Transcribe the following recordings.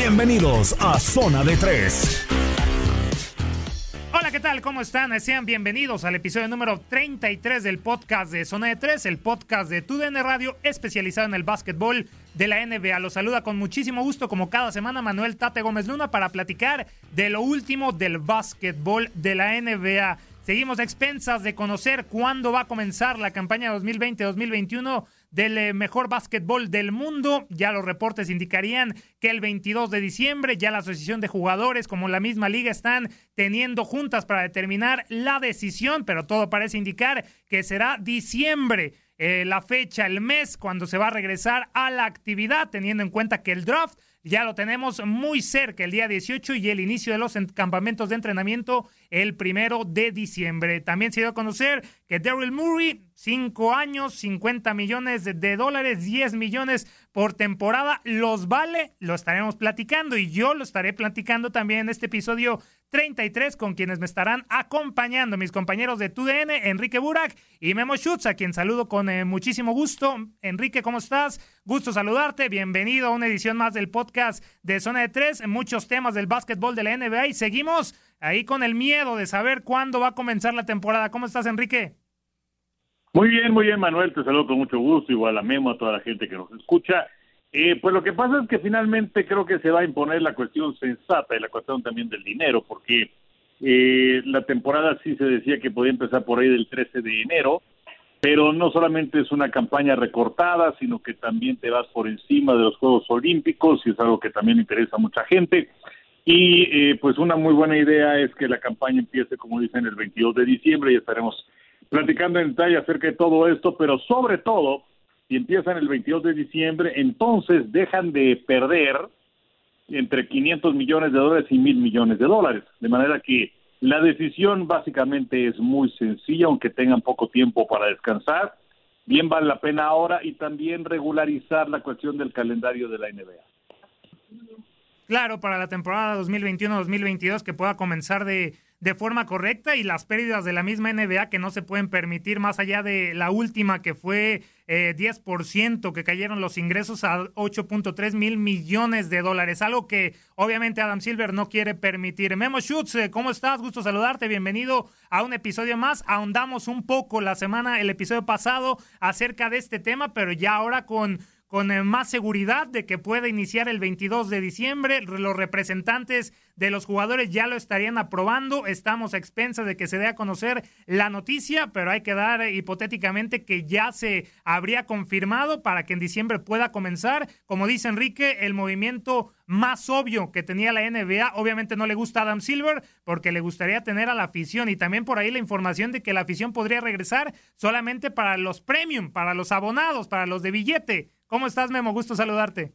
Bienvenidos a Zona de Tres. Hola, ¿qué tal? ¿Cómo están? Sean bienvenidos al episodio número 33 del podcast de Zona de 3, el podcast de TUDN Radio especializado en el básquetbol de la NBA. Los saluda con muchísimo gusto, como cada semana, Manuel Tate Gómez Luna para platicar de lo último del básquetbol de la NBA. Seguimos a expensas de conocer cuándo va a comenzar la campaña 2020-2021 del eh, mejor básquetbol del mundo. Ya los reportes indicarían que el 22 de diciembre ya la Asociación de Jugadores como la misma liga están teniendo juntas para determinar la decisión, pero todo parece indicar que será diciembre. eh, la fecha, el mes, cuando se va a regresar a la actividad, teniendo en cuenta que el draft ya lo tenemos muy cerca, el día 18 y el inicio de los en- campamentos de entrenamiento el primero de diciembre. También se dio a conocer que Daryl Murray, 5 años, 50 millones de dólares, 10 millones por temporada, los vale, lo estaremos platicando y yo lo estaré platicando también en este episodio 33 con quienes me estarán acompañando, mis compañeros de TUDN, Enrique Burak y Memo Schutz, a quien saludo con eh, muchísimo gusto. Enrique, ¿cómo estás? Gusto saludarte, bienvenido a una edición más del podcast de Zona de Tres, muchos temas del básquetbol de la NBA y seguimos ahí con el miedo de saber cuándo va a comenzar la temporada. ¿Cómo estás, Enrique? Muy bien, muy bien, Manuel, te saludo con mucho gusto, igual a Memo, a toda la gente que nos escucha. Eh, pues lo que pasa es que finalmente creo que se va a imponer la cuestión sensata y la cuestión también del dinero, porque eh, la temporada sí se decía que podía empezar por ahí del 13 de enero, pero no solamente es una campaña recortada, sino que también te vas por encima de los Juegos Olímpicos y es algo que también interesa a mucha gente. Y eh, pues una muy buena idea es que la campaña empiece, como dicen, el 22 de diciembre y estaremos platicando en detalle acerca de todo esto, pero sobre todo, si empiezan el 22 de diciembre, entonces dejan de perder entre 500 millones de dólares y mil millones de dólares. De manera que la decisión básicamente es muy sencilla, aunque tengan poco tiempo para descansar. Bien vale la pena ahora y también regularizar la cuestión del calendario de la NBA. claro para la temporada 2021-2022 que pueda comenzar de, de forma correcta y las pérdidas de la misma NBA que no se pueden permitir más allá de la última que fue eh, 10% que cayeron los ingresos a 8.3 mil millones de dólares, algo que obviamente Adam Silver no quiere permitir. Memo Schutz, eh, ¿cómo estás? Gusto saludarte, bienvenido a un episodio más. Ahondamos un poco la semana, el episodio pasado acerca de este tema, pero ya ahora con con más seguridad de que pueda iniciar el 22 de diciembre. Los representantes de los jugadores ya lo estarían aprobando. Estamos a expensas de que se dé a conocer la noticia, pero hay que dar eh, hipotéticamente que ya se habría confirmado para que en diciembre pueda comenzar. Como dice Enrique, el movimiento más obvio que tenía la NBA. Obviamente no le gusta a Adam Silver porque le gustaría tener a la afición y también por ahí la información de que la afición podría regresar solamente para los premium, para los abonados, para los de billete. ¿Cómo estás, Memo? Gusto saludarte.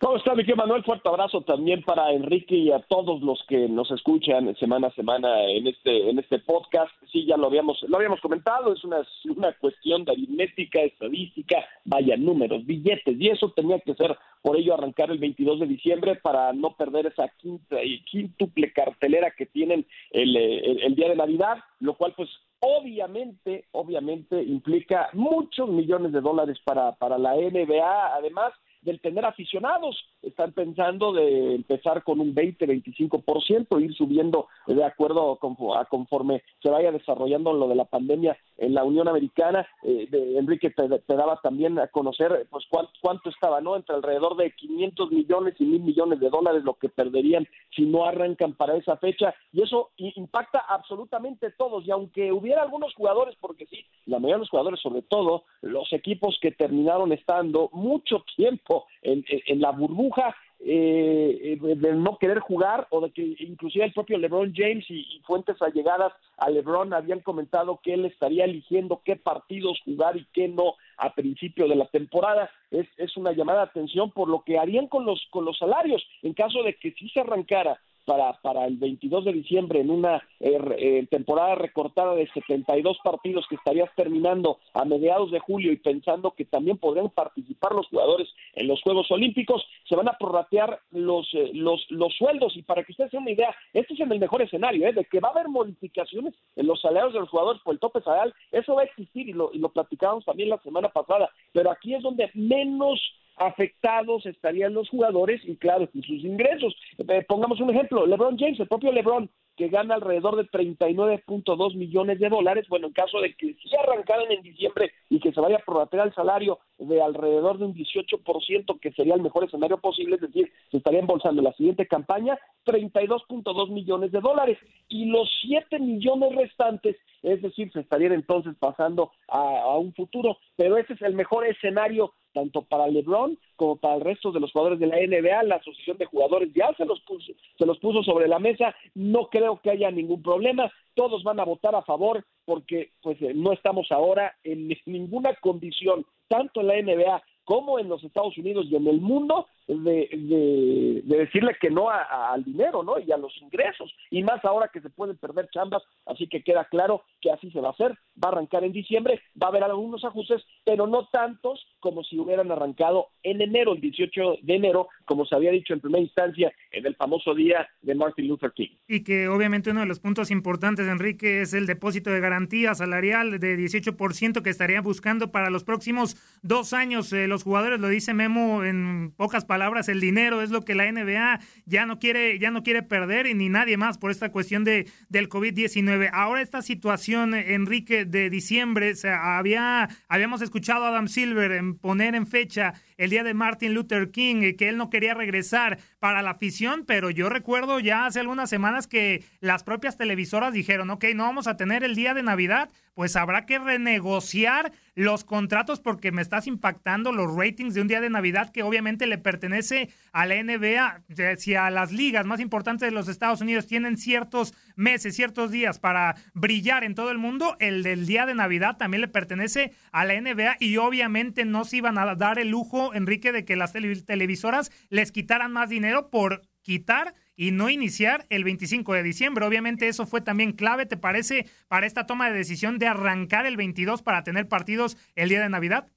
¿Cómo está, mi Manuel? Fuerte abrazo también para Enrique y a todos los que nos escuchan semana a semana en este en este podcast. Sí, ya lo habíamos lo habíamos comentado, es una, una cuestión de aritmética, estadística, vaya números, billetes, y eso tenía que ser por ello arrancar el 22 de diciembre para no perder esa quinta y quíntuple cartelera que tienen el, el día de Navidad, lo cual pues obviamente, obviamente implica muchos millones de dólares para, para la NBA, además del tener aficionados. Están pensando de empezar con un 20-25%, ir subiendo de acuerdo a conforme se vaya desarrollando lo de la pandemia en la Unión Americana. Eh, de, Enrique te, daba también a conocer pues cuánto, cuánto estaba, ¿no? Entre alrededor de 500 millones y mil millones de dólares lo que perderían si no arrancan para esa fecha. Y eso impacta absolutamente todos. Y aunque hubiera algunos jugadores, porque sí, la mayoría de los jugadores, sobre todo los equipos que terminaron estando mucho tiempo en, la burbuja, eh, de no querer jugar o de que inclusive el propio LeBron James y, fuentes allegadas a LeBron habían comentado que él estaría eligiendo qué partidos jugar y qué no a principio de la temporada. Es, es una llamada de atención por lo que harían con los, con los salarios en caso de que si se arrancara para, para el 22 de diciembre en una eh, eh, temporada recortada de 72 partidos que estarías terminando a mediados de julio y pensando que también podrían participar los jugadores en los Juegos Olímpicos, se van a prorratear los, eh, los, los sueldos. Y para que ustedes tengan una idea, este es el mejor escenario, de que va a haber modificaciones en los salarios de los jugadores por el tope salarial, eso va a existir y lo, y lo platicábamos también la semana pasada, pero aquí es donde menos afectados estarían los jugadores y claro, sus ingresos. Eh, pongamos un ejemplo, LeBron James, el propio LeBron, que gana alrededor de 39.2 millones de dólares, bueno, en caso de que si arrancaran en diciembre y que se vaya a prorratear el salario de alrededor de un 18%, que sería el mejor escenario posible, es decir, se estaría embolsando la siguiente campaña 32.2 millones de dólares y los 7 millones restantes, es decir, se estarían entonces pasando a, a un futuro, pero ese es el mejor escenario tanto para LeBron como para el resto de los jugadores de la NBA, la asociación de jugadores ya se los puso, se los puso sobre la mesa, no creo que haya ningún problema, todos van a votar a favor porque pues eh, no estamos ahora en ninguna condición, tanto en la NBA como en los Estados Unidos y en el mundo de, decirle que no al dinero, ¿no? Y a los ingresos, y más ahora que se pueden perder chambas, así que queda claro que así se va a hacer, va a arrancar en diciembre, va a haber algunos ajustes, pero no tantos como si hubieran arrancado en enero, el 18 de enero, como se había dicho en primera instancia en el famoso día de Martin Luther King. Y que obviamente uno de los puntos importantes, Enrique, es el depósito de garantía salarial de 18% que estaría buscando para los próximos dos años. Eh, los jugadores, lo dice Memo en pocas palabras, palabras, el dinero es lo que la NBA ya no quiere, ya no quiere perder y ni nadie más por esta cuestión de, del COVID-19. Ahora esta situación, Enrique, de diciembre, se había, habíamos escuchado a Adam Silver en poner en fecha el día de Martin Luther King, eh, que él no quería regresar para la afición, pero yo recuerdo ya hace algunas semanas que las propias televisoras dijeron, ok, no vamos a tener el día de Navidad, pues habrá que renegociar los contratos porque me estás impactando los ratings de un día de Navidad que obviamente le pertenece a la NBA. Si a las ligas más importantes de los Estados Unidos tienen ciertos meses, ciertos días para brillar en todo el mundo, el del día de Navidad también le pertenece a la NBA y obviamente no se iban a dar el lujo Enrique, de que las televisoras les quitaran más dinero por quitar y no iniciar el 25 de diciembre. Obviamente eso fue también clave, ¿te parece, para esta toma de decisión de arrancar el 22 para tener partidos el día de Navidad?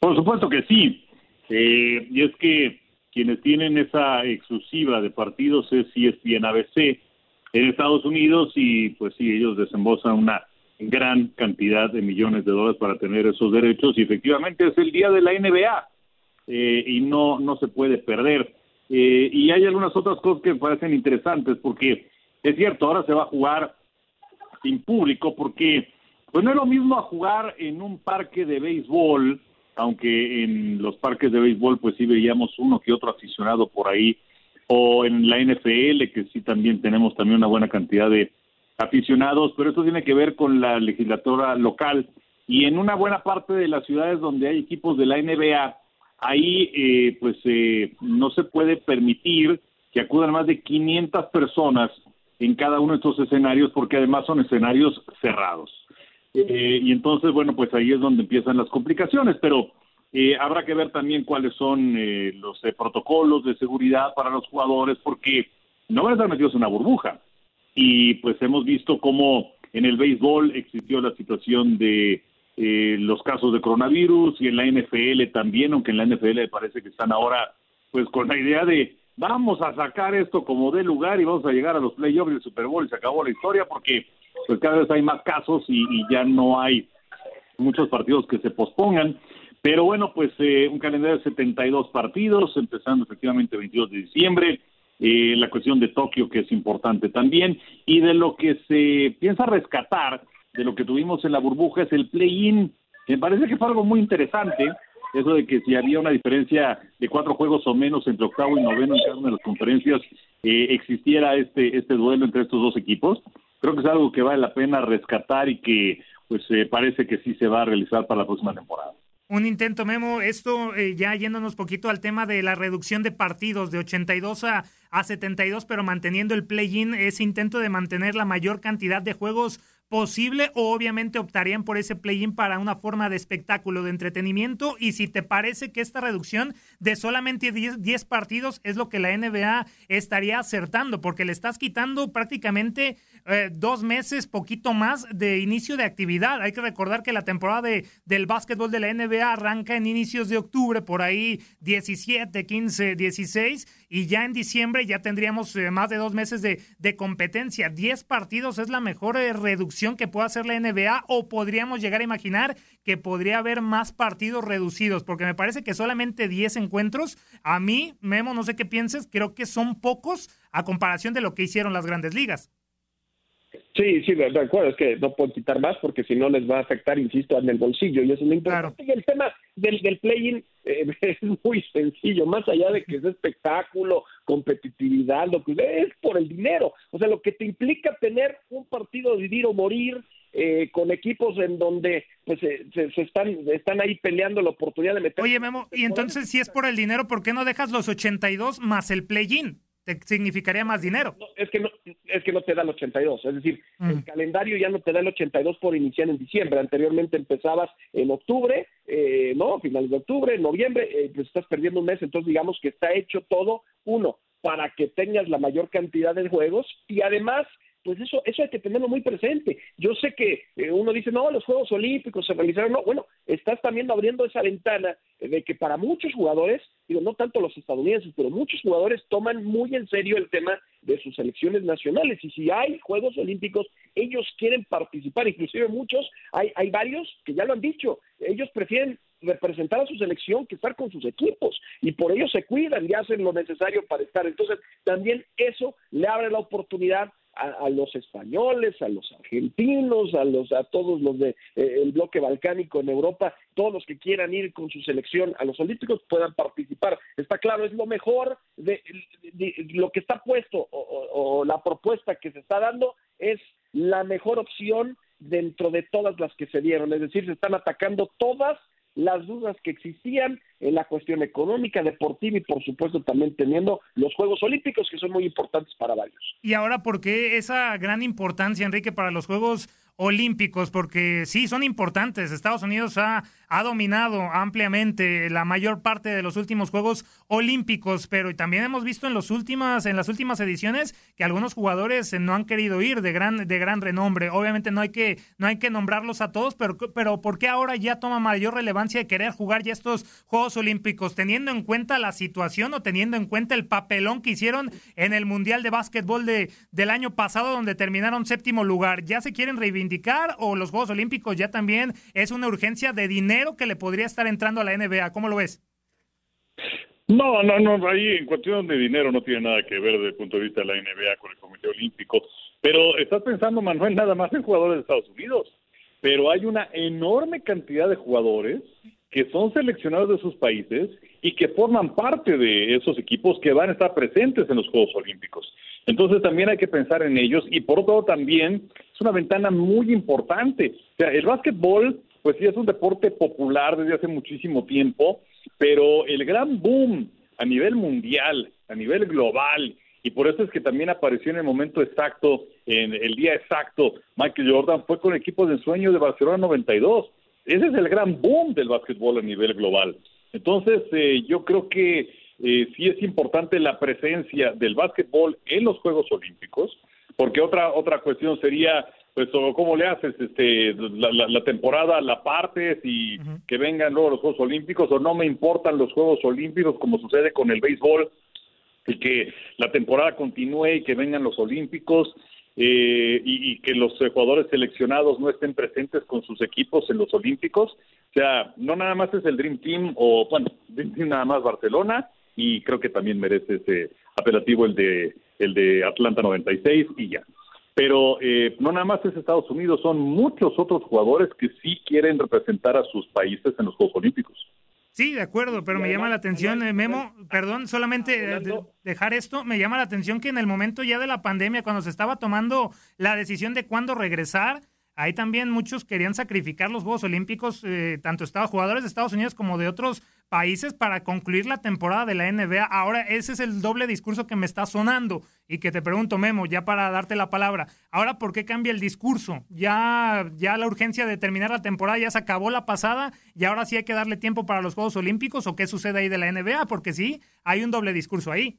Por supuesto que sí. Eh, y es que quienes tienen esa exclusiva de partidos es ESPN ABC en Estados Unidos y pues sí, ellos desembolsan una gran cantidad de millones de dólares para tener esos derechos y efectivamente es el día de la NBA eh, y no, no se puede perder. Eh, y hay algunas otras cosas que me parecen interesantes porque es cierto, ahora se va a jugar sin público porque pues no es lo mismo a jugar en un parque de béisbol, aunque en los parques de béisbol pues sí veíamos uno que otro aficionado por ahí, o en la NFL, que sí también tenemos también una buena cantidad de aficionados, pero eso tiene que ver con la legislatura local y en una buena parte de las ciudades donde hay equipos de la NBA, ahí eh, pues eh, no se puede permitir que acudan más de 500 personas en cada uno de estos escenarios porque además son escenarios cerrados. Eh, y entonces, bueno, pues ahí es donde empiezan las complicaciones, pero eh, habrá que ver también cuáles son eh, los protocolos de seguridad para los jugadores porque no van a estar metidos en una burbuja. Y pues hemos visto cómo en el béisbol existió la situación de los casos de coronavirus y en la NFL también, aunque en la NFL parece que están ahora pues con la idea de vamos a sacar esto como de lugar y vamos a llegar a los playoffs del Super Bowl y se acabó la historia porque pues cada vez hay más casos y, ya no hay muchos partidos que se pospongan. Pero bueno, pues eh, un calendario de 72 partidos, empezando efectivamente el 22 de diciembre, eh, la cuestión de Tokio que es importante también, y de lo que se piensa rescatar de lo que tuvimos en la burbuja es el play-in, me parece que fue algo muy interesante, eso de que si había una diferencia de cuatro juegos o menos entre octavo y noveno en cada una de las conferencias, eh, existiera este, este duelo entre estos dos equipos. Creo que es algo que vale la pena rescatar y que pues eh, parece que sí se va a realizar para la próxima temporada. Un intento, Memo. Esto eh, ya yéndonos poquito al tema de la reducción de partidos de 82 a, a 72, pero manteniendo el play-in, ese intento de mantener la mayor cantidad de juegos posible o obviamente optarían por ese play-in para una forma de espectáculo, de entretenimiento y si te parece que esta reducción de solamente 10, partidos es lo que la NBA estaría acertando porque le estás quitando prácticamente eh, dos meses, poquito más de inicio de actividad. Hay que recordar que la temporada de, del básquetbol de la NBA arranca en inicios de octubre, por ahí 17, 15, 16 y ya en diciembre ya tendríamos eh, más de dos meses de, de competencia. 10 partidos es la mejor eh, reducción que pueda hacer la NBA o podríamos llegar a imaginar que podría haber más partidos reducidos? Porque me parece que solamente 10 encuentros, a mí, Memo, no sé qué pienses, creo que son pocos a comparación de lo que hicieron las grandes ligas. Sí, sí, de acuerdo, es que no puedo quitar más porque si no les va a afectar, insisto, en el bolsillo y eso es lo importante. Y el tema del, del play-in eh, es muy sencillo, más allá de que es espectáculo, competitividad, lo que es por el dinero. O sea, lo que te implica tener un partido de vivir o morir eh, con equipos en donde pues se, están están ahí peleando la oportunidad de meter. Oye, Memo, y entonces si es por el dinero, ¿por qué no dejas los 82 más el play-in? Te significaría más dinero. es que no es que no te da el 82, es decir, el calendario ya no te da el 82 por iniciar en diciembre. Anteriormente empezabas en octubre, eh, no, finales de octubre, noviembre, eh, pues estás perdiendo un mes, entonces digamos que está hecho todo uno para que tengas la mayor cantidad de juegos y además pues eso, eso hay que tenerlo muy presente. Yo sé que eh, uno dice, no, los Juegos Olímpicos se realizaron, no, bueno, estás también abriendo esa ventana de que para muchos jugadores, digo, no tanto los estadounidenses, pero muchos jugadores toman muy en serio el tema de sus selecciones nacionales y si hay Juegos Olímpicos, ellos quieren participar, inclusive muchos, hay, hay varios que ya lo han dicho, ellos prefieren representar a su selección que estar con sus equipos y por ello se cuidan y hacen lo necesario para estar. Entonces, también eso le abre la oportunidad a, los españoles, a los argentinos, a los a todos los de eh, bloque balcánico en Europa, todos los que quieran ir con su selección a los olímpicos puedan participar. Está claro, es lo mejor de, lo que está puesto o la propuesta que se está dando es la mejor opción dentro de todas las que se dieron, es decir, se están atacando todas las dudas que existían en la cuestión económica, deportiva y por supuesto también teniendo los Juegos Olímpicos que son muy importantes para varios. Y ahora, ¿por qué esa gran importancia, Enrique, para los Juegos Olímpicos, porque sí, son importantes. Estados Unidos ha, ha dominado ampliamente la mayor parte de los últimos Juegos Olímpicos, pero también hemos visto en, los últimas, en las últimas ediciones que algunos jugadores no han querido ir de gran, de gran renombre. Obviamente no hay, que, no hay que nombrarlos a todos, pero, pero ¿por qué ahora ya toma mayor relevancia de querer jugar ya estos Juegos Olímpicos, teniendo en cuenta la situación o teniendo en cuenta el papelón que hicieron en el Mundial de Básquetbol de, del año pasado, donde terminaron séptimo lugar? ¿Ya se quieren reivindicar o los Juegos Olímpicos ya también es una urgencia de dinero que le podría estar entrando a la NBA? ¿Cómo lo ves? No, no, no, ahí en cuestión de dinero no tiene nada que ver desde el punto de vista de la NBA con el Comité Olímpico. Pero estás pensando, Manuel, nada más en jugadores de Estados Unidos. Pero hay una enorme cantidad de jugadores que son seleccionados de sus países y que forman parte de esos equipos que van a estar presentes en los Juegos Olímpicos. Entonces también hay que pensar en ellos y por otro lado también es una ventana muy importante. O sea, el básquetbol pues sí es un deporte popular desde hace muchísimo tiempo, pero el gran boom a nivel mundial, a nivel global, y por eso es que también apareció en el momento exacto, en el día exacto, Michael Jordan fue con el equipo de ensueño de Barcelona 92. Ese es el gran boom del básquetbol a nivel global. Entonces, eh, yo creo que eh, sí es importante la presencia del básquetbol en los Juegos Olímpicos, porque otra otra cuestión sería pues cómo le haces este la, temporada la partes y que vengan luego los Juegos Olímpicos o no me importan los Juegos Olímpicos como sucede con el béisbol y que la temporada continúe y que vengan los Olímpicos eh, y, que los jugadores seleccionados no estén presentes con sus equipos en los Olímpicos. O sea, no nada más es el Dream Team o, bueno, Dream Team nada más Barcelona y creo que también merece ese apelativo el de, el de Atlanta 96 y ya pero eh, no nada más es Estados Unidos, son muchos otros jugadores que sí quieren representar a sus países en los Juegos Olímpicos. Sí, de acuerdo, pero me llama la atención, eh, Memo, perdón, solamente eh, dejar esto, me llama la atención que en el momento ya de la pandemia, cuando se estaba tomando la decisión de cuándo regresar, ahí también muchos querían sacrificar los Juegos Olímpicos, tanto estados, jugadores de Estados Unidos como de otros países para concluir la temporada de la NBA. Ahora, ese es el doble discurso que me está sonando y que te pregunto, Memo, ya para darte la palabra. Ahora, ¿por qué cambia el discurso? Ya, ya la urgencia de terminar la temporada ya se acabó la pasada y ahora sí hay que darle tiempo para los Juegos Olímpicos o qué sucede ahí de la NBA, porque sí, hay un doble discurso ahí.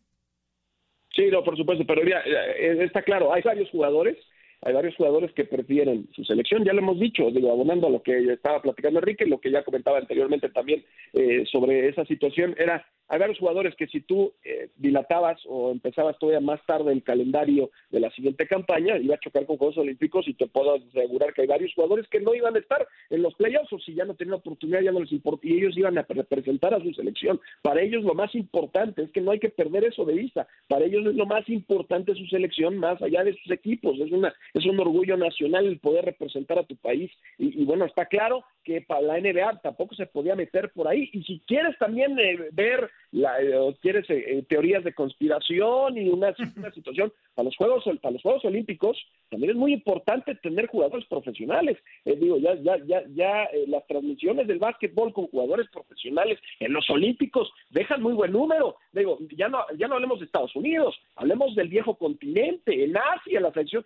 Sí, no, por supuesto, pero ya, eh, está claro, hay varios jugadores hay varios jugadores que prefieren su selección, ya lo hemos dicho, digo, abonando a lo que estaba platicando Enrique, lo que ya comentaba anteriormente también eh, sobre esa situación, era hay varios jugadores que si tú eh, dilatabas o empezabas todavía más tarde el calendario de la siguiente campaña, iba a chocar con Juegos Olímpicos y te puedo asegurar que hay varios jugadores que no iban a estar en los playoffs o si ya no tenían oportunidad, ya no les importa y ellos iban a representar a su selección. Para ellos lo más importante es que no hay que perder eso de vista. Para ellos es lo más importante su selección más allá de sus equipos. Es, una, es un orgullo nacional el poder representar a tu país. Y, bueno, está claro que para la NBA tampoco se podía meter por ahí. Y si quieres también eh, ver la, eh, quieres eh, eh, teorías de conspiración y una, situación para los juegos para los Juegos Olímpicos también es muy importante tener jugadores profesionales digo ya ya ya ya las transmisiones del básquetbol con jugadores profesionales en los Olímpicos dejan muy buen número digo ya no ya no hablemos de Estados Unidos hablemos del viejo continente en Asia la selección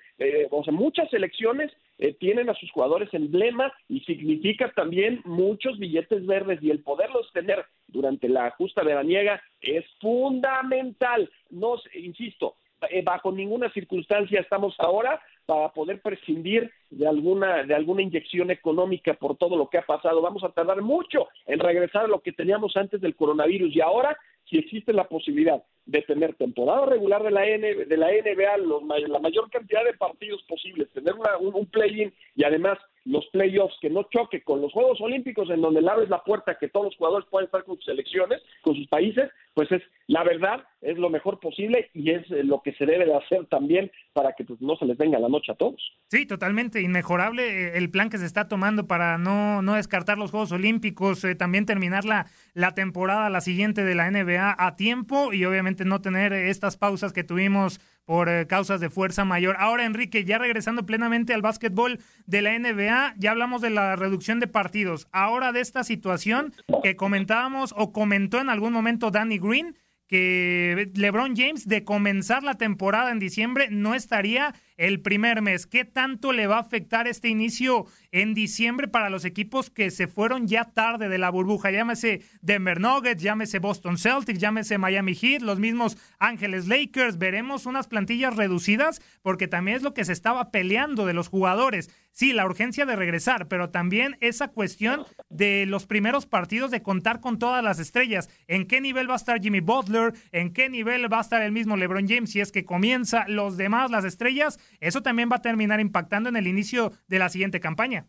o sea muchas selecciones tienen a sus jugadores emblema y significa también muchos billetes verdes y el poderlos tener durante la justa veraniega es fundamental. No, insisto, eh, bajo ninguna circunstancia estamos ahora para poder prescindir de alguna de alguna inyección económica por todo lo que ha pasado. Vamos a tardar mucho en regresar a lo que teníamos antes del coronavirus y ahora si existe la posibilidad de tener temporada regular de la, N, de la NBA, la mayor cantidad de partidos posibles, tener un, play-in y además los playoffs que no choque con los Juegos Olímpicos en donde le abres la puerta que todos los jugadores pueden estar con sus selecciones, con sus países, pues es la verdad, es lo mejor posible y es eh, lo que se debe de hacer también para que pues, no se les venga la noche a todos. Sí, totalmente inmejorable eh, el plan que se está tomando para no, no descartar los Juegos Olímpicos, eh, también terminar la, la temporada, la siguiente de la NBA a tiempo y obviamente no tener estas pausas que tuvimos por eh, causas de fuerza mayor. Ahora, Enrique, ya regresando plenamente al básquetbol de la NBA, ya hablamos de la reducción de partidos. Ahora de esta situación que comentábamos o comentó en algún momento Danny Green, que LeBron James de comenzar la temporada en diciembre no estaría el primer mes. ¿Qué tanto le va a afectar este inicio en diciembre para los equipos que se fueron ya tarde de la burbuja? Llámese Denver Nuggets, llámese Boston Celtics, llámese Miami Heat, los mismos Ángeles Lakers. Veremos unas plantillas reducidas porque también es lo que se estaba peleando de los jugadores. Sí, la urgencia de regresar, pero también esa cuestión de los primeros partidos de contar con todas las estrellas. ¿En qué nivel va a estar Jimmy Butler? ¿En qué nivel va a estar el mismo LeBron James si es que comienza los demás, las estrellas? Eso también va a terminar impactando en el inicio de la siguiente campaña.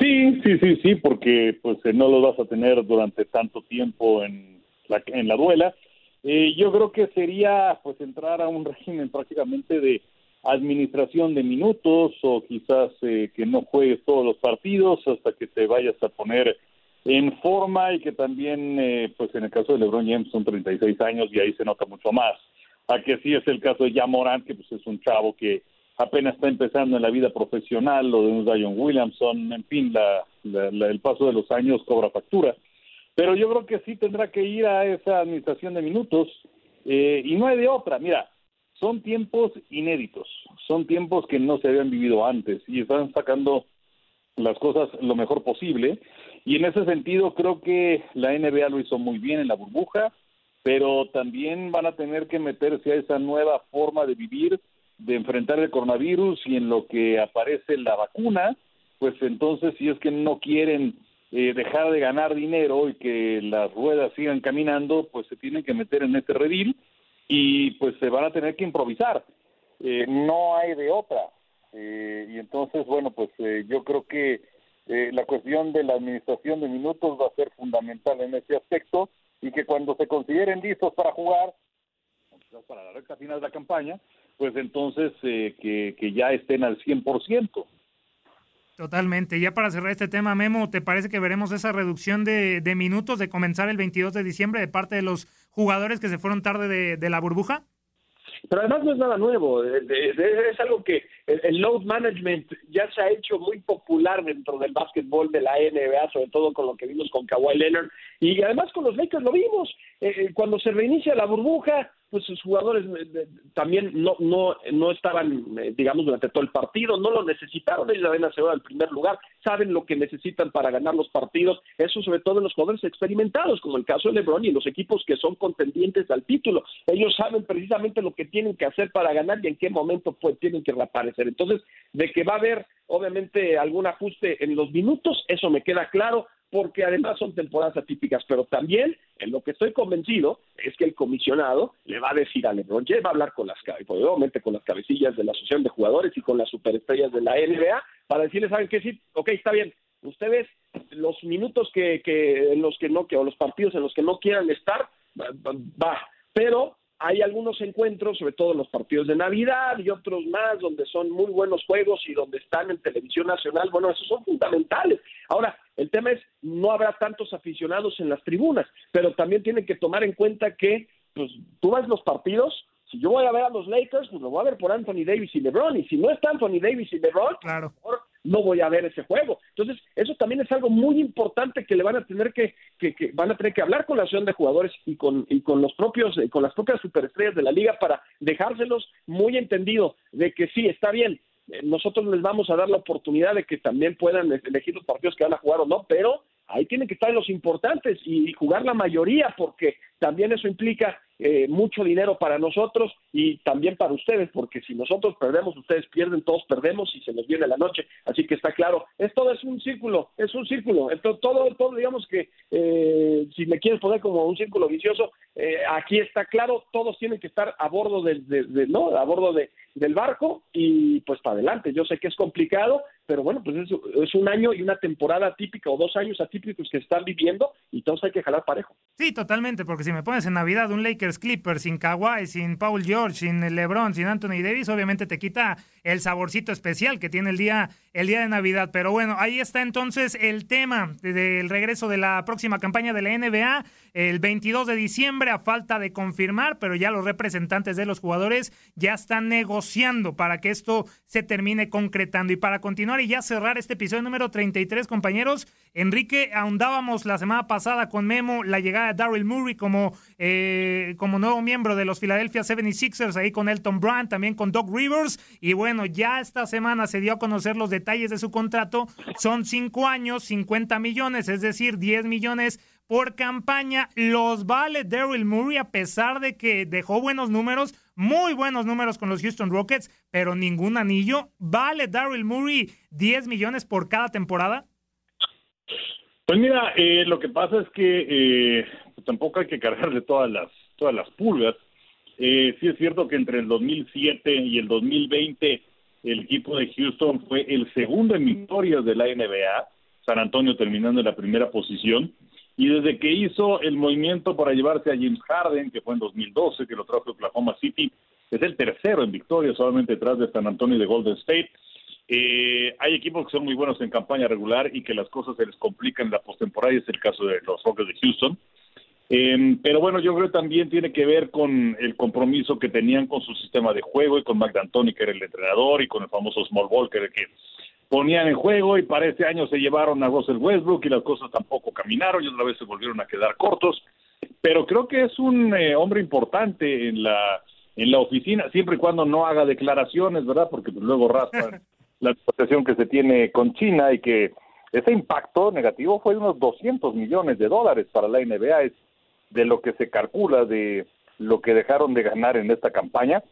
Sí, sí, sí, sí, porque pues eh, no los vas a tener durante tanto tiempo en la, en la duela. Eh, yo creo que sería pues entrar a un régimen prácticamente de administración de minutos o quizás eh, que no juegues todos los partidos hasta que te vayas a poner en forma y que también, eh, pues en el caso de LeBron James son 36 años y ahí se nota mucho más. A que sí es el caso de Morant, que pues es un chavo que apenas está empezando en la vida profesional, o de un Zion Williamson, en fin, la, el paso de los años cobra factura. Pero yo creo que sí tendrá que ir a esa administración de minutos eh, y no hay de otra. Mira, son tiempos inéditos, son tiempos que no se habían vivido antes y están sacando las cosas lo mejor posible. Y en ese sentido creo que la NBA lo hizo muy bien en la burbuja, pero también van a tener que meterse a esa nueva forma de vivir, de enfrentar el coronavirus y en lo que aparece la vacuna, pues entonces si es que no quieren eh, dejar de ganar dinero y que las ruedas sigan caminando, pues se tienen que meter en este redil y pues se van a tener que improvisar. Eh, no hay de otra. Eh, y entonces, bueno, pues eh, yo creo que la cuestión de la administración de minutos va a ser fundamental en ese aspecto y que cuando se consideren listos para jugar, para la recta final de la campaña, pues entonces que, que ya estén al 100%. Totalmente. Ya para cerrar este tema, Memo, ¿te parece que veremos esa reducción de, de minutos de comenzar el 22 de diciembre de parte de los jugadores que se fueron tarde de, de la burbuja? Pero además no es nada nuevo, es algo que el load management ya se ha hecho muy popular dentro del básquetbol de la NBA, sobre todo con lo que vimos con Kawhi Leonard y además con los Lakers lo vimos, eh, eh, cuando se reinicia la burbuja, pues sus jugadores eh, también no no no estaban eh, digamos durante todo el partido no lo necesitaron ellos deben asegurar el primer lugar saben lo que necesitan para ganar los partidos eso sobre todo en los jugadores experimentados como el caso de LeBron y los equipos que son contendientes al título ellos saben precisamente lo que tienen que hacer para ganar y en qué momento pues tienen que reaparecer entonces de que va a haber obviamente algún ajuste en los minutos eso me queda claro porque además son temporadas atípicas, pero también en lo que estoy convencido es que el comisionado le va a decir a LeBron James, va a hablar con las, obviamente con las cabecillas de la asociación de jugadores y con las superestrellas de la NBA para decirles, ¿saben qué? Sí, ok, está bien, ustedes los minutos que, que en los que no, que, o los partidos en los que no quieran estar, va, pero hay algunos encuentros, sobre todo los partidos de Navidad y otros más, donde son muy buenos juegos y donde están en televisión nacional, bueno, esos son fundamentales. Ahora, el tema es, no habrá tantos aficionados en las tribunas, pero también tienen que tomar en cuenta que, pues, tú ves los partidos, si yo voy a ver a los Lakers, pues lo voy a ver por Anthony Davis y LeBron, y si no está Anthony Davis y LeBron, claro no voy a ver ese juego. Entonces, eso también es algo muy importante que le van a tener que, que, van a tener que hablar con la asociación de jugadores y con, y con los propios, eh, con las propias superestrellas de la liga para dejárselos muy entendido de que sí, está bien, eh, nosotros les vamos a dar la oportunidad de que también puedan elegir los partidos que van a jugar o no, pero ahí tienen que estar los importantes y jugar la mayoría porque también eso implica eh, mucho dinero para nosotros y también para ustedes, porque si nosotros perdemos, ustedes pierden, todos perdemos y se nos viene la noche. Así que está claro, esto es un círculo, es un círculo. Esto, todo, todo, digamos que eh, si me quieres poner como un círculo vicioso, eh, aquí está claro, todos tienen que estar a bordo del, no, a bordo de, del barco y pues para adelante. Yo sé que es complicado, pero bueno, pues es, un año y una temporada típica o dos años atípicos que están viviendo y todos hay que jalar parejo. Sí, totalmente, porque si me pones en Navidad un Lakers Clippers sin Kawhi, sin Paul George, sin LeBron, sin Anthony Davis, obviamente te quita el saborcito especial que tiene el día, el día de Navidad. Pero bueno, ahí está entonces el tema del regreso de la próxima campaña de la NBA, el 22 de diciembre, a falta de confirmar, pero ya los representantes de los jugadores ya están negociando para que esto se termine concretando. Y para continuar y ya cerrar este episodio número 33, compañeros. Enrique, ahondábamos la semana pasada con Memo la llegada de Daryl Murray como, eh, como nuevo miembro de los Philadelphia 76ers, ahí con Elton Brand, también con Doc Rivers. Y bueno, ya esta semana se dio a conocer los detalles de su contrato. Son cinco años, 50 millones, es decir, 10 millones por campaña. Los vale Daryl Murray a pesar de que dejó buenos números, muy buenos números con los Houston Rockets, pero ningún anillo. ¿Vale Daryl Murray 10 millones por cada temporada? Pues mira, eh, lo que pasa es que eh, pues tampoco hay que cargarle todas las todas las pulgas. Eh, sí es cierto que entre el 2007 y el 2020 el equipo de Houston fue el segundo en victorias de la NBA, San Antonio terminando en la primera posición, y desde que hizo el movimiento para llevarse a James Harden, que fue en 2012, que lo trajo Oklahoma City, es el tercero en victorias, solamente detrás de San Antonio y de Golden State. Eh, hay equipos que son muy buenos en campaña regular y que las cosas se les complican en la postemporada, y es el caso de los Rockets de Houston. Eh, pero bueno, yo creo que también tiene que ver con el compromiso que tenían con su sistema de juego y con Mac D'Antoni, que era el entrenador, y con el famoso Small Ball, que era el que ponían en juego, y para este año se llevaron a Russell Westbrook y las cosas tampoco caminaron y otra vez se volvieron a quedar cortos. Pero creo que es un eh, hombre importante en la en la oficina, siempre y cuando no haga declaraciones, ¿verdad? Porque pues, luego raspan la negociación que se tiene con China y que ese impacto negativo fue de unos 200 millones de dólares para la NBA, es de lo que se calcula de lo que dejaron de ganar en esta campaña.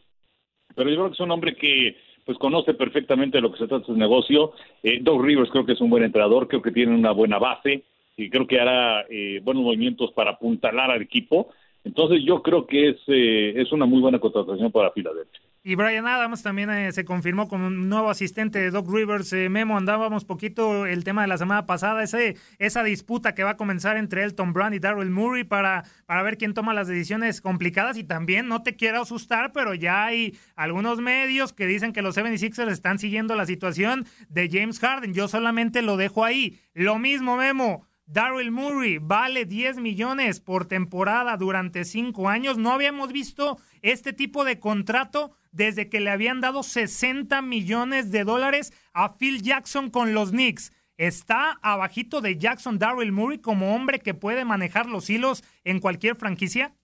Pero yo creo que es un hombre que pues conoce perfectamente lo que se trata su negocio. Eh, Doug Rivers creo que es un buen entrenador, creo que tiene una buena base y creo que hará eh, buenos movimientos para apuntalar al equipo. Entonces yo creo que es, eh, es una muy buena contratación para Filadelfia. Y Brian Adams también eh, se confirmó como un nuevo asistente de Doc Rivers. Eh, Memo, andábamos poquito el tema de la semana pasada, ese, esa disputa que va a comenzar entre Elton Brand y Darrell Murray para, para ver quién toma las decisiones complicadas. Y también, no te quiero asustar, pero ya hay algunos medios que dicen que los 76ers están siguiendo la situación de James Harden. Yo solamente lo dejo ahí. Lo mismo, Memo. Daryl Murray vale 10 millones por temporada durante cinco años. No habíamos visto este tipo de contrato desde que le habían dado 60 millones de dólares a Phil Jackson con los Knicks. ¿Está abajito de Jackson Daryl Murray como hombre que puede manejar los hilos en cualquier franquicia?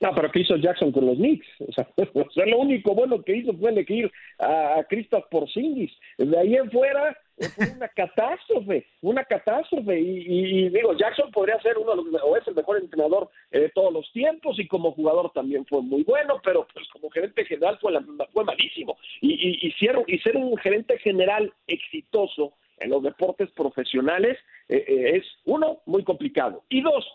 No, pero ¿qué hizo Jackson con los Knicks? O sea, lo único bueno que hizo fue elegir a, a Kristaps Porzingis. De ahí en fuera fue una catástrofe, una catástrofe. Y, digo, Jackson podría ser uno de o es el mejor entrenador eh, de todos los tiempos y como jugador también fue muy bueno, pero pues como gerente general fue, fue malísimo. Y, y, ser, y ser un gerente general exitoso en los deportes profesionales eh, eh, es, uno, muy complicado. Y dos,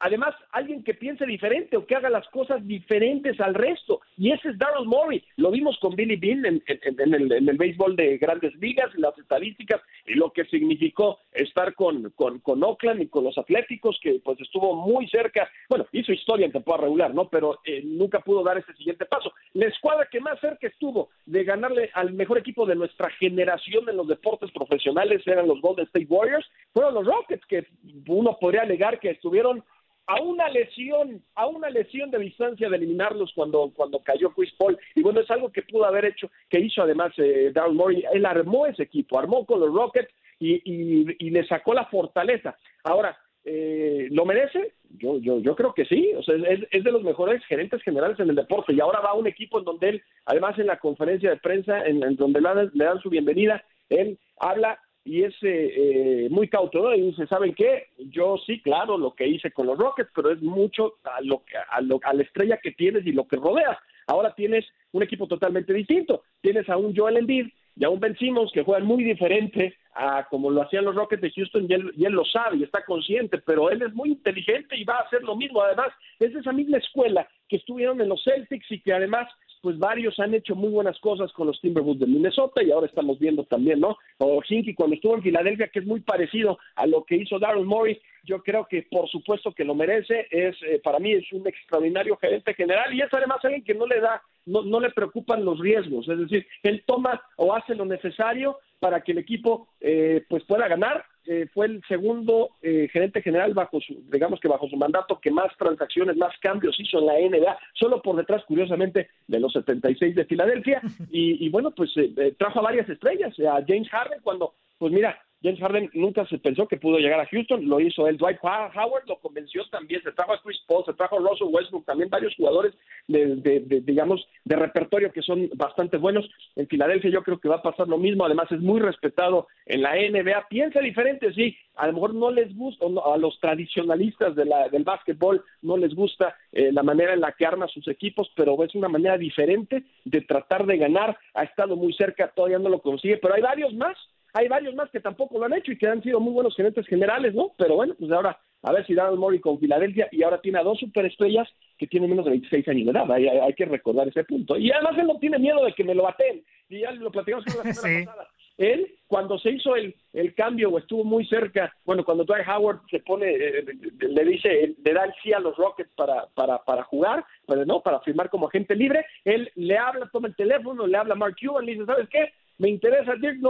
además alguien que piense diferente o que haga las cosas diferentes al resto. Y ese es Darrell Murray. Lo vimos con Billy Bean en, el, béisbol de grandes ligas, las estadísticas y lo que significó estar con, con, Oakland y con los Atléticos, que pues estuvo muy cerca. Bueno, hizo historia en temporada regular, ¿no? Pero eh, nunca pudo dar ese siguiente paso. La escuadra que más cerca estuvo de ganarle al mejor equipo de nuestra generación en los deportes profesionales eran los Golden State Warriors, fueron los Rockets, que uno podría alegar que estuvieron a una lesión, a una lesión de distancia de eliminarlos cuando, cuando cayó Chris Paul. Y bueno, es algo que pudo haber hecho, que hizo además eh, Daryl Morey. Él armó ese equipo, armó con los Rockets y, y, le sacó la fortaleza. Ahora, eh, ¿lo merece? Yo, yo, yo creo que sí. O sea, es, es, de los mejores gerentes generales en el deporte. Y ahora va a un equipo en donde él, además en la conferencia de prensa, en, donde le dan su bienvenida, él habla y es eh, eh, muy cauto, Y dice, ¿saben qué? Yo sí, claro, lo que hice con los Rockets, pero es mucho a, lo, a, lo, a la estrella que tienes y lo que rodeas. Ahora tienes un equipo totalmente distinto. Tienes a un Joel Embiid y a un Ben Simmons que juegan muy diferente a como lo hacían los Rockets de Houston y él, y él lo sabe y está consciente, pero él es muy inteligente y va a hacer lo mismo. Además, es esa misma escuela que estuvieron en los Celtics y que además pues varios han hecho muy buenas cosas con los Timberwolves de Minnesota y ahora estamos viendo también, ¿no? O Hinky cuando estuvo en Filadelfia, que es muy parecido a lo que hizo Darren Morris, yo creo que por supuesto que lo merece, es eh, para mí es un extraordinario gerente general y es además alguien que no le da no, no le preocupan los riesgos, es decir, él toma o hace lo necesario para que el equipo eh, pues pueda ganar. Eh, fue el segundo eh, gerente general bajo su, digamos que bajo su mandato que más transacciones, más cambios hizo en la NBA, solo por detrás, curiosamente, de los 76 de Filadelfia. Y, y bueno, pues trajo a varias estrellas, a James Harden cuando, pues mira, James Harden nunca se pensó que pudo llegar a Houston, lo hizo él. Dwight Howard lo convenció también, se trajo a Chris Paul, se trajo a Russell Westbrook, también varios jugadores de, digamos, de repertorio que son bastante buenos. En Filadelfia yo creo que va a pasar lo mismo, además es muy respetado en la NBA. Piensa diferente, sí, a lo mejor no les gusta, a los tradicionalistas de la, del básquetbol no les gusta eh, la manera en la que arma sus equipos, pero es una manera diferente de tratar de ganar. Ha estado muy cerca, todavía no lo consigue, pero hay varios más hay varios más que tampoco lo han hecho y que han sido muy buenos gerentes generales, ¿no? Pero bueno, pues ahora a ver si Daryl Morey con Filadelfia y ahora tiene a dos superestrellas que tienen menos de 26 años de edad. Hay, hay, que recordar ese punto. Y además él no tiene miedo de que me lo baten. Y ya lo platicamos la semana pasada. Él, cuando se hizo el, el cambio o estuvo muy cerca, bueno, cuando Dwight Howard se pone, eh, le dice, le da el sí a los Rockets para, para, para jugar, pues, ¿no? Para firmar como agente libre, él le habla, toma el teléfono, le habla a Mark Cuban, le dice, ¿sabes qué? Me interesa Dirk.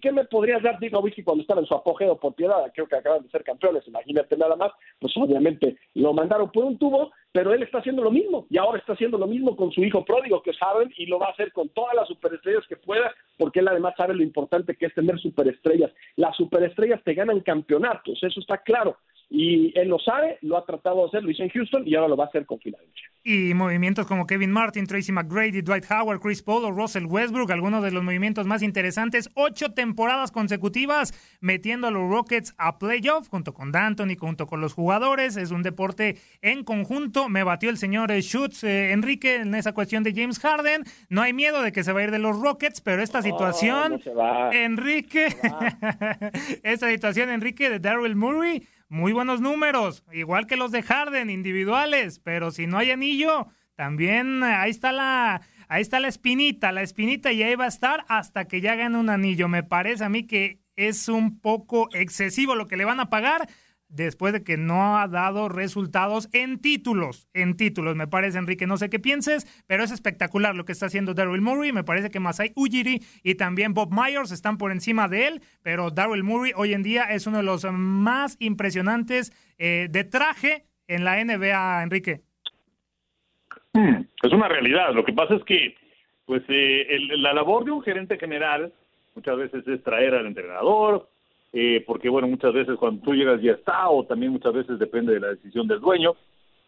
¿Qué me podrías dar Dirk cuando estaba en su apogeo por piedad? Creo que acaban de ser campeones, imagínate nada más. Pues obviamente lo mandaron por un tubo, pero él está haciendo lo mismo. Y ahora está haciendo lo mismo con su hijo pródigo, que saben, y lo va a hacer con todas las superestrellas que pueda, porque él además sabe lo importante que es tener superestrellas. Las superestrellas te ganan campeonatos, eso está claro y él lo sabe, lo ha tratado de hacer, lo hizo en Houston y ahora lo va a hacer con Filadelfia. Y movimientos como Kevin Martin, Tracy McGrady, Dwight Howard, Chris Paul Russell Westbrook, algunos de los movimientos más interesantes. Ocho temporadas consecutivas metiendo a los Rockets a playoff junto con D'Antoni, junto con los jugadores. Es un deporte en conjunto. Me batió el señor Schutz, eh, Enrique, en esa cuestión de James Harden. No hay miedo de que se va a ir de los Rockets, pero esta situación, Enrique, esta situación, Enrique, de Daryl Murray muy buenos números, igual que los de Harden, individuales, pero si no hay anillo, también ahí está la, ahí está la espinita, la espinita y ahí va a estar hasta que ya gane un anillo. Me parece a mí que es un poco excesivo lo que le van a pagar, después de que no ha dado resultados en títulos. En títulos, me parece, Enrique. No sé qué pienses, pero es espectacular lo que está haciendo Daryl Murray. Me parece que Masai Ujiri y también Bob Myers están por encima de él, pero Daryl Murray hoy en día es uno de los más impresionantes eh, de traje en la NBA, Enrique. Hmm, es una realidad. Lo que pasa es que, pues, eh, la labor de un gerente general muchas veces es traer al entrenador, eh, porque bueno, muchas veces cuando tú llegas ya está, o también muchas veces depende de la decisión del dueño,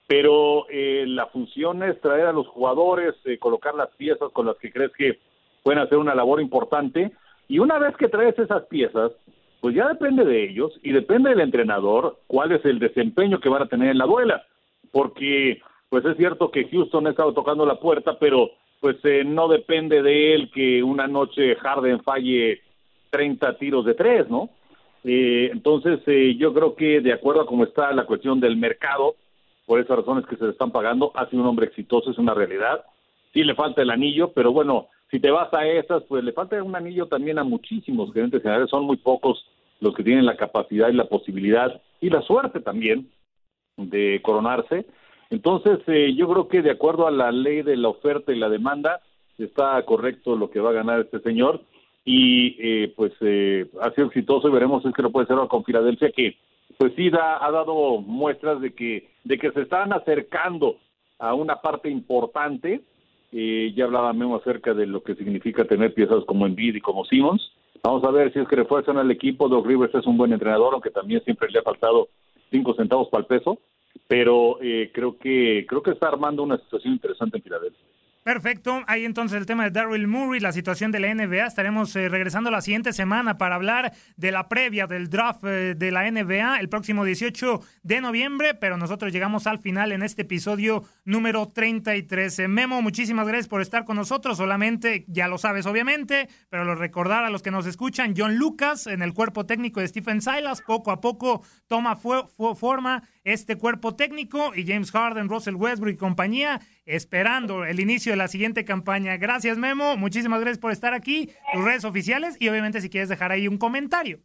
pero eh, la función es traer a los jugadores, eh, colocar las piezas con las que crees que pueden hacer una labor importante, y una vez que traes esas piezas, pues ya depende de ellos y depende del entrenador cuál es el desempeño que van a tener en la duela, porque pues es cierto que Houston ha estado tocando la puerta, pero pues no depende de él que una noche Harden falle 30 tiros de tres, ¿no? Eh, entonces, eh, yo creo que de acuerdo a cómo está la cuestión del mercado, por esas razones que se le están pagando, ha sido un hombre exitoso, es una realidad. Sí le falta el anillo, pero bueno, si te vas a esas, pues le falta un anillo también a muchísimos gerentes generales, son muy pocos los que tienen la capacidad y la posibilidad y la suerte también de coronarse. Entonces, eh, yo creo que de acuerdo a la ley de la oferta y la demanda, está correcto lo que va a ganar este señor y eh, pues eh, ha sido exitoso y veremos si es que lo puede ser con Filadelfia que pues sí ha dado muestras de que de que se están acercando a una parte importante. Eh, ya hablaba Memo acerca de lo que significa tener piezas como Embiid y como Simmons. Vamos a ver si es que refuerzan al equipo. Doc Rivers es un buen entrenador aunque también siempre le ha faltado cinco centavos para el peso. Pero creo que creo que está armando una situación interesante en Filadelfia Perfecto. Ahí entonces el tema de Daryl Murray, la situación de la NBA. Estaremos eh, regresando la siguiente semana para hablar de la previa del draft eh, de la NBA el próximo 18 de noviembre, pero nosotros llegamos al final en este episodio número 33. Memo, muchísimas gracias por estar con nosotros. Solamente, ya lo sabes obviamente, pero lo recordar a los que nos escuchan, John Lucas en el cuerpo técnico de Stephen Silas, poco a poco toma forma este cuerpo técnico y James Harden, Russell Westbrook y compañía esperando el inicio de la siguiente campaña. Gracias Memo, muchísimas gracias por estar aquí, tus redes oficiales y obviamente si quieres dejar ahí un comentario.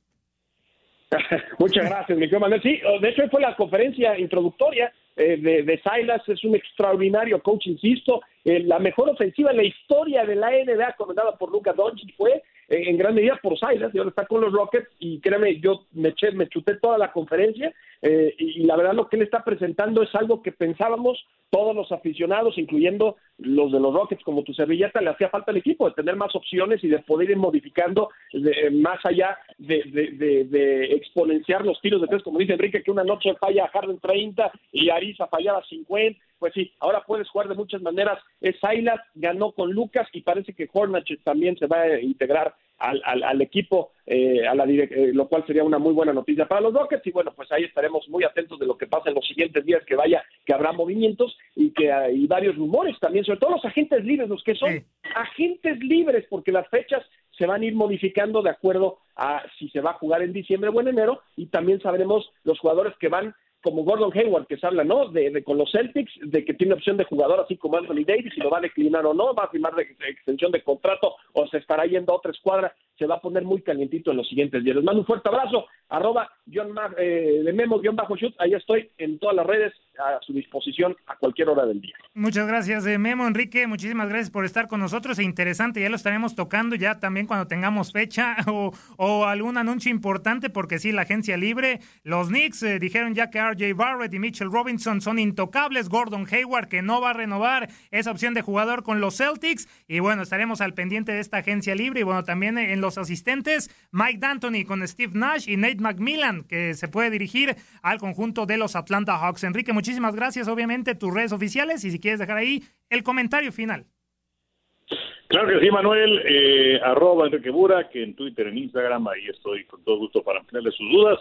Muchas gracias, mi Manuel. Sí, de hecho fue la conferencia introductoria eh, de, de Silas es un extraordinario coach, insisto. Eh, la mejor ofensiva en la historia de la NBA, comandada por Luca Doncic, fue en gran medida por Silas, y ahora está con los Rockets, y créeme, yo me, eché, me chuté toda la conferencia, eh, y, la verdad lo que él está presentando es algo que pensábamos todos los aficionados, incluyendo los de los Rockets, como tu servilleta, le hacía falta al equipo, de tener más opciones y de poder ir modificando de- eh, más allá de- de- de exponenciar los tiros de tres, como dice Enrique, que una noche falla Harden 30 y Ariza fallaba 50, pues sí, ahora puedes jugar de muchas maneras. Es ganó con Lucas y parece que Hornacek también se va a integrar al, al, al equipo, eh, a la eh, lo cual sería una muy buena noticia para los Rockets y bueno, pues ahí estaremos muy atentos de lo que pasa en los siguientes días, que vaya, que habrá movimientos y que hay varios rumores también, sobre todo los agentes libres, los que son agentes libres, porque las fechas se van a ir modificando de acuerdo a si se va a jugar en diciembre o en enero y también sabremos los jugadores que van como Gordon Hayward que se habla, ¿no? De, de con los Celtics, de que tiene opción de jugador así como Anthony Davis, si lo va a declinar o no, va a firmar de, extensión de contrato o se estará yendo a otra escuadra, se va a poner muy calientito en los siguientes días. Les mando un fuerte abrazo, arroba guion ma- eh, de memo guion bajo shoot, ahí estoy en todas las redes a su disposición a cualquier hora del día. Muchas gracias, eh, Memo, Enrique. Muchísimas gracias por estar con nosotros. E interesante, ya lo estaremos tocando ya también cuando tengamos fecha o, algún anuncio importante, porque sí, la agencia libre. Los Knicks eh, dijeron ya que RJ Barrett y Mitchell Robinson son intocables. Gordon Hayward, que no va a renovar esa opción de jugador con los Celtics. Y bueno, estaremos al pendiente de esta agencia libre. Y bueno, también eh, en los asistentes, Mike D'Antoni con Steve Nash y Nate McMillan, que se puede dirigir al conjunto de los Atlanta Hawks. Enrique, muchísimas gracias. Obviamente, tus redes oficiales y si quieres dejar ahí el comentario final. Claro que sí, Manuel, eh, arroba Enrique Burak, en Twitter, en Instagram, ahí estoy con todo gusto para ampliarle sus dudas.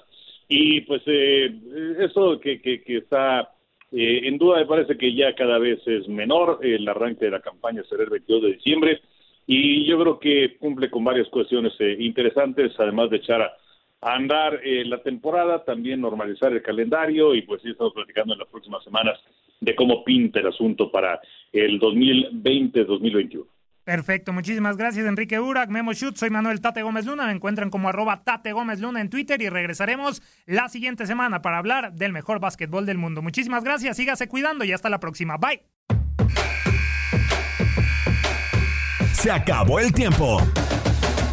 Y pues eh, eso que, que, que está eh, en duda me parece que ya cada vez es menor, el arranque de la campaña será el 22 de diciembre y yo creo que cumple con varias cuestiones eh, interesantes, además de echar a, a andar eh, la temporada, también normalizar el calendario y pues sí estamos platicando en las próximas semanas de cómo pinta el asunto para el 2020-2021. Perfecto, muchísimas gracias Enrique Burak, Memo Shoot, soy Manuel Tate Gómez Luna, me encuentran como arroba Tate Gómez Luna en Twitter y regresaremos la siguiente semana para hablar del mejor básquetbol del mundo. Muchísimas gracias, sígase cuidando y hasta la próxima. Bye. Se acabó el tiempo.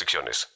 restricciones.